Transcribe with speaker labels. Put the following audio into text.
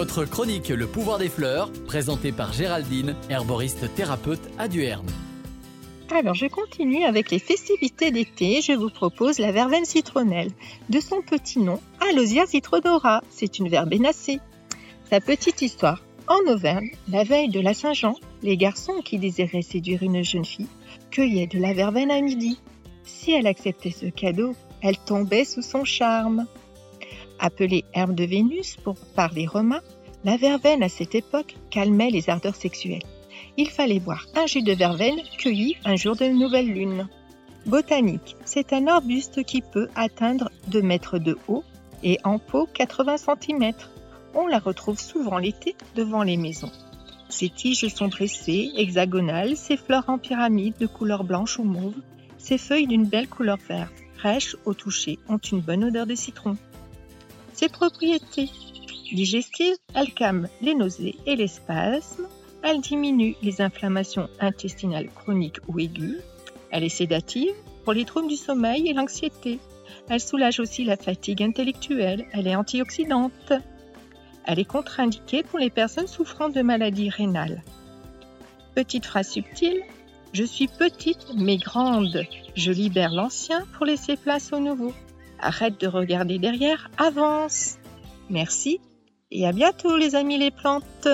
Speaker 1: votre chronique Le pouvoir des fleurs, présentée par Géraldine, herboriste thérapeute à Duerne.
Speaker 2: Alors, je continue avec les festivités d'été. Je vous propose la verveine citronnelle. De son petit nom, Alosia citrodora. C'est une verbénacée. Sa petite histoire. En Auvergne, la veille de la Saint-Jean, les garçons qui désiraient séduire une jeune fille cueillaient de la verveine à midi. Si elle acceptait ce cadeau, elle tombait sous son charme. Appelée herbe de Vénus pour, par les Romains, la verveine à cette époque calmait les ardeurs sexuelles il fallait boire un jus de verveine cueilli un jour de nouvelle lune. Botanique, c'est un arbuste qui peut atteindre 2 mètres de haut et en pot 80 cm. On la retrouve souvent l'été devant les maisons. Ses tiges sont dressées, hexagonales, ses fleurs en pyramide de couleur blanche ou mauve, ses feuilles d'une belle couleur verte, fraîches au toucher, ont une bonne odeur de citron. Ses propriétés digestives, elles calment les nausées et les spasmes, elle diminue les inflammations intestinales chroniques ou aiguës. Elle est sédative pour les troubles du sommeil et l'anxiété. Elle soulage aussi la fatigue intellectuelle. Elle est antioxydante. Elle est contre-indiquée pour les personnes souffrant de maladies rénales. Petite phrase subtile. Je suis petite mais grande. Je libère l'ancien pour laisser place au nouveau. Arrête de regarder derrière, avance. Merci et à bientôt les amis les plantes.